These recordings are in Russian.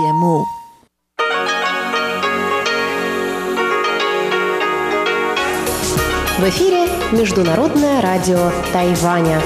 节目。В эфире Международное радио Тайваня.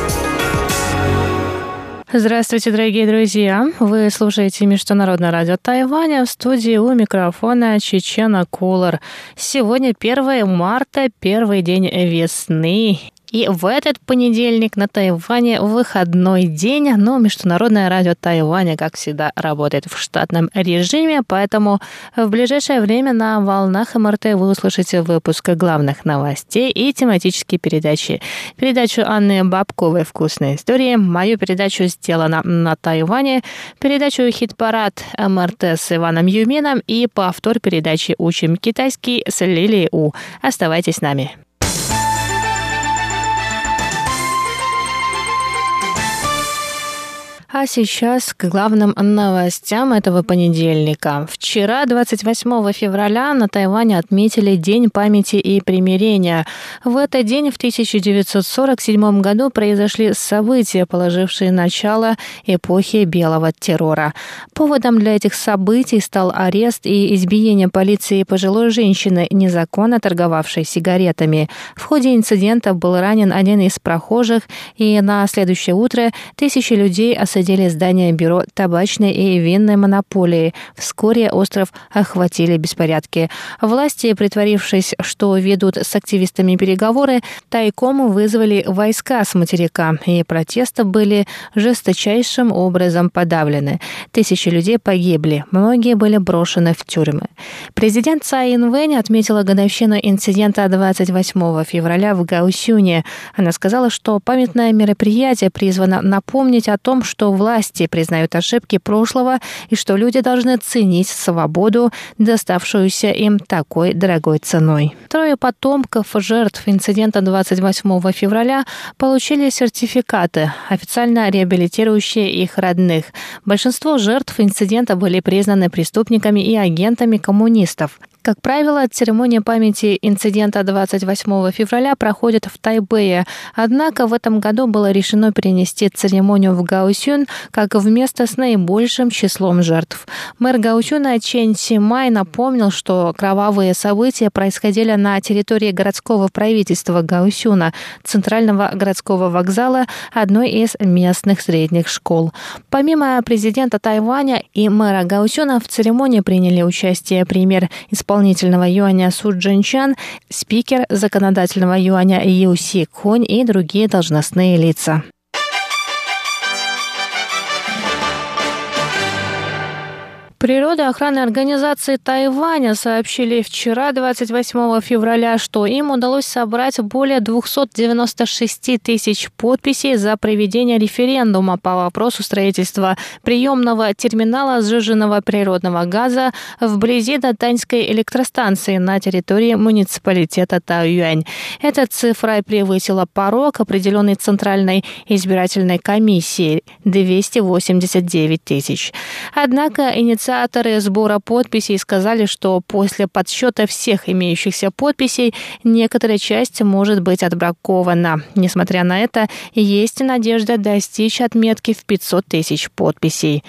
Здравствуйте, дорогие друзья! Вы слушаете Международное радио Тайваня в студии у микрофона Чечена Кулар. Сегодня 1 марта, первый день весны. И в этот понедельник на Тайване выходной день, но Международное радио Тайваня, как всегда, работает в штатном режиме, поэтому в ближайшее время на волнах МРТ вы услышите выпуск главных новостей и тематические передачи. Передачу Анны Бабковой «Вкусные истории», мою передачу «Сделано на Тайване», передачу «Хит-парад МРТ» с Иваном Юмином и повтор передачи «Учим китайский» с Лилией У. Оставайтесь с нами. А сейчас к главным новостям этого понедельника. Вчера, 28 февраля, на Тайване отметили День памяти и примирения. В этот день, в 1947 году, произошли события, положившие начало эпохи белого террора. Поводом для этих событий стал арест и избиение полиции пожилой женщины, незаконно торговавшей сигаретами. В ходе инцидента был ранен один из прохожих, и на следующее утро тысячи людей осадили осадили здание бюро табачной и винной монополии. Вскоре остров охватили беспорядки. Власти, притворившись, что ведут с активистами переговоры, тайком вызвали войска с материка, и протесты были жесточайшим образом подавлены. Тысячи людей погибли, многие были брошены в тюрьмы. Президент Цай Инвэнь отметила годовщину инцидента 28 февраля в Гаусюне. Она сказала, что памятное мероприятие призвано напомнить о том, что власти признают ошибки прошлого и что люди должны ценить свободу, доставшуюся им такой дорогой ценой. Трое потомков жертв инцидента 28 февраля получили сертификаты, официально реабилитирующие их родных. Большинство жертв инцидента были признаны преступниками и агентами коммунистов. Как правило, церемония памяти инцидента 28 февраля проходит в Тайбэе. Однако в этом году было решено перенести церемонию в Гаусюн как в место с наибольшим числом жертв. Мэр Гаусюна Чен Симай напомнил, что кровавые события происходили на территории городского правительства Гаусюна, центрального городского вокзала, одной из местных средних школ. Помимо президента Тайваня и мэра Гаусюна в церемонии приняли участие премьер исполнителя исполнительного юаня Су Джинчан, спикер законодательного юаня Ю Си Конь и другие должностные лица. Природоохранные организации Тайваня сообщили вчера, 28 февраля, что им удалось собрать более 296 тысяч подписей за проведение референдума по вопросу строительства приемного терминала сжиженного природного газа вблизи Датаньской электростанции на территории муниципалитета Таюань. Эта цифра превысила порог, определенный Центральной избирательной комиссией – 289 тысяч. Однако инициатива Инициаторы сбора подписей сказали, что после подсчета всех имеющихся подписей некоторая часть может быть отбракована. Несмотря на это, есть надежда достичь отметки в 500 тысяч подписей.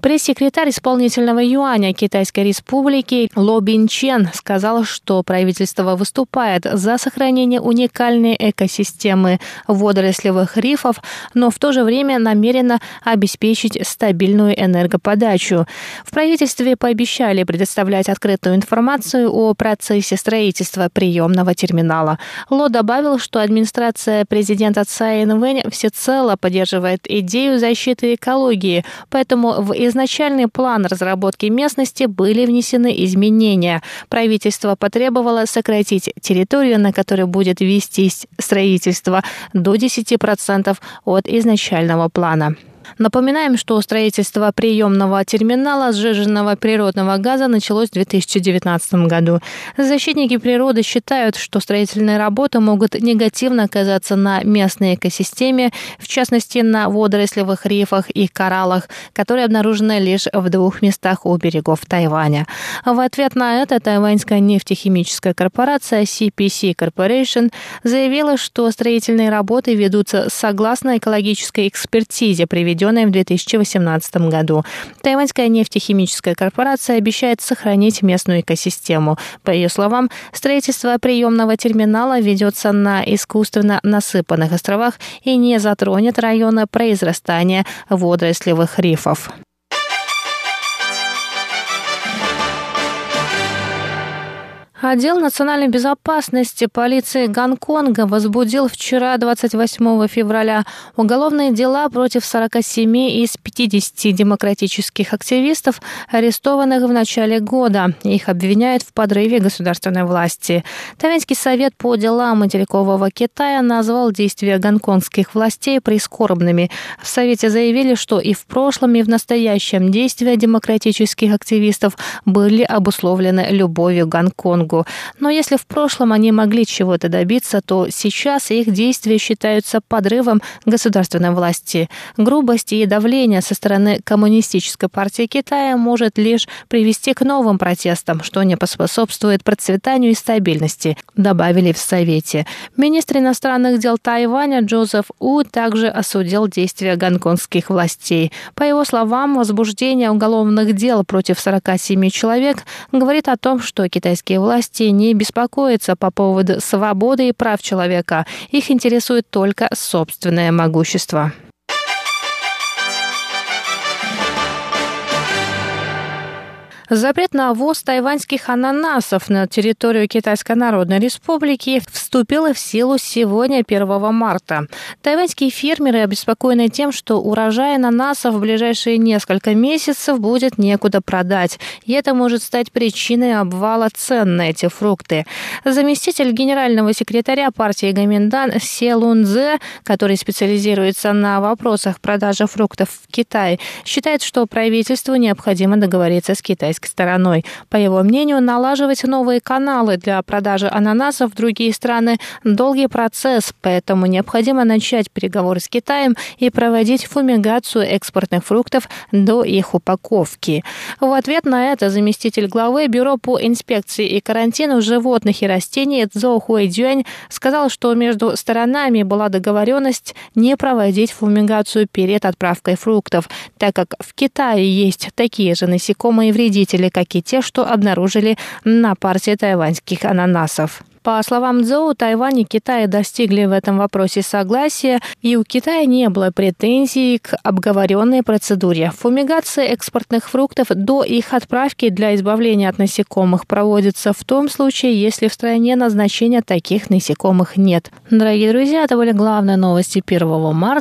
Пресс-секретарь исполнительного юаня Китайской Республики Ло Бин Чен сказал, что правительство выступает за сохранение уникальной экосистемы водорослевых рифов, но в то же время намерено обеспечить стабильную энергоподачу. В правительстве пообещали предоставлять открытую информацию о процессе строительства приемного терминала. Ло добавил, что администрация президента Цай Инвэнь всецело поддерживает идею защиты экологии, поэтому в изначальный план разработки местности были внесены изменения. Правительство потребовало сократить территорию, на которой будет вестись строительство, до 10% от изначального плана. Напоминаем, что строительство приемного терминала сжиженного природного газа началось в 2019 году. Защитники природы считают, что строительные работы могут негативно оказаться на местной экосистеме, в частности на водорослевых рифах и кораллах, которые обнаружены лишь в двух местах у берегов Тайваня. В ответ на это тайваньская нефтехимическая корпорация CPC Corporation заявила, что строительные работы ведутся согласно экологической экспертизе, приведенной введенной в 2018 году. Тайваньская нефтехимическая корпорация обещает сохранить местную экосистему. По ее словам, строительство приемного терминала ведется на искусственно насыпанных островах и не затронет районы произрастания водорослевых рифов. Отдел национальной безопасности полиции Гонконга возбудил вчера, 28 февраля, уголовные дела против 47 из 50 демократических активистов, арестованных в начале года. Их обвиняют в подрыве государственной власти. Тавянский совет по делам материкового Китая назвал действия гонконгских властей прискорбными. В Совете заявили, что и в прошлом, и в настоящем действия демократических активистов были обусловлены любовью к Гонконгу. Конго. Но если в прошлом они могли чего-то добиться, то сейчас их действия считаются подрывом государственной власти. Грубость и давление со стороны Коммунистической партии Китая может лишь привести к новым протестам, что не поспособствует процветанию и стабильности, добавили в Совете. Министр иностранных дел Тайваня Джозеф У также осудил действия гонконгских властей. По его словам, возбуждение уголовных дел против 47 человек говорит о том, что китайские власти власти не беспокоятся по поводу свободы и прав человека. Их интересует только собственное могущество. Запрет на ввоз тайваньских ананасов на территорию Китайской Народной Республики вступил в силу сегодня, 1 марта. Тайваньские фермеры обеспокоены тем, что урожай ананасов в ближайшие несколько месяцев будет некуда продать, и это может стать причиной обвала цен на эти фрукты. Заместитель генерального секретаря партии Гаминдан Се Лунзе, который специализируется на вопросах продажи фруктов в Китае, считает, что правительству необходимо договориться с китайскими китайской стороной. По его мнению, налаживать новые каналы для продажи ананасов в другие страны – долгий процесс, поэтому необходимо начать переговоры с Китаем и проводить фумигацию экспортных фруктов до их упаковки. В ответ на это заместитель главы Бюро по инспекции и карантину животных и растений Цзо Хуэдюань сказал, что между сторонами была договоренность не проводить фумигацию перед отправкой фруктов, так как в Китае есть такие же насекомые вредители, вредители, как и те, что обнаружили на партии тайваньских ананасов. По словам Цзоу, Тайвань и Китай достигли в этом вопросе согласия, и у Китая не было претензий к обговоренной процедуре. Фумигация экспортных фруктов до их отправки для избавления от насекомых проводится в том случае, если в стране назначения таких насекомых нет. Дорогие друзья, это были главные новости 1 марта.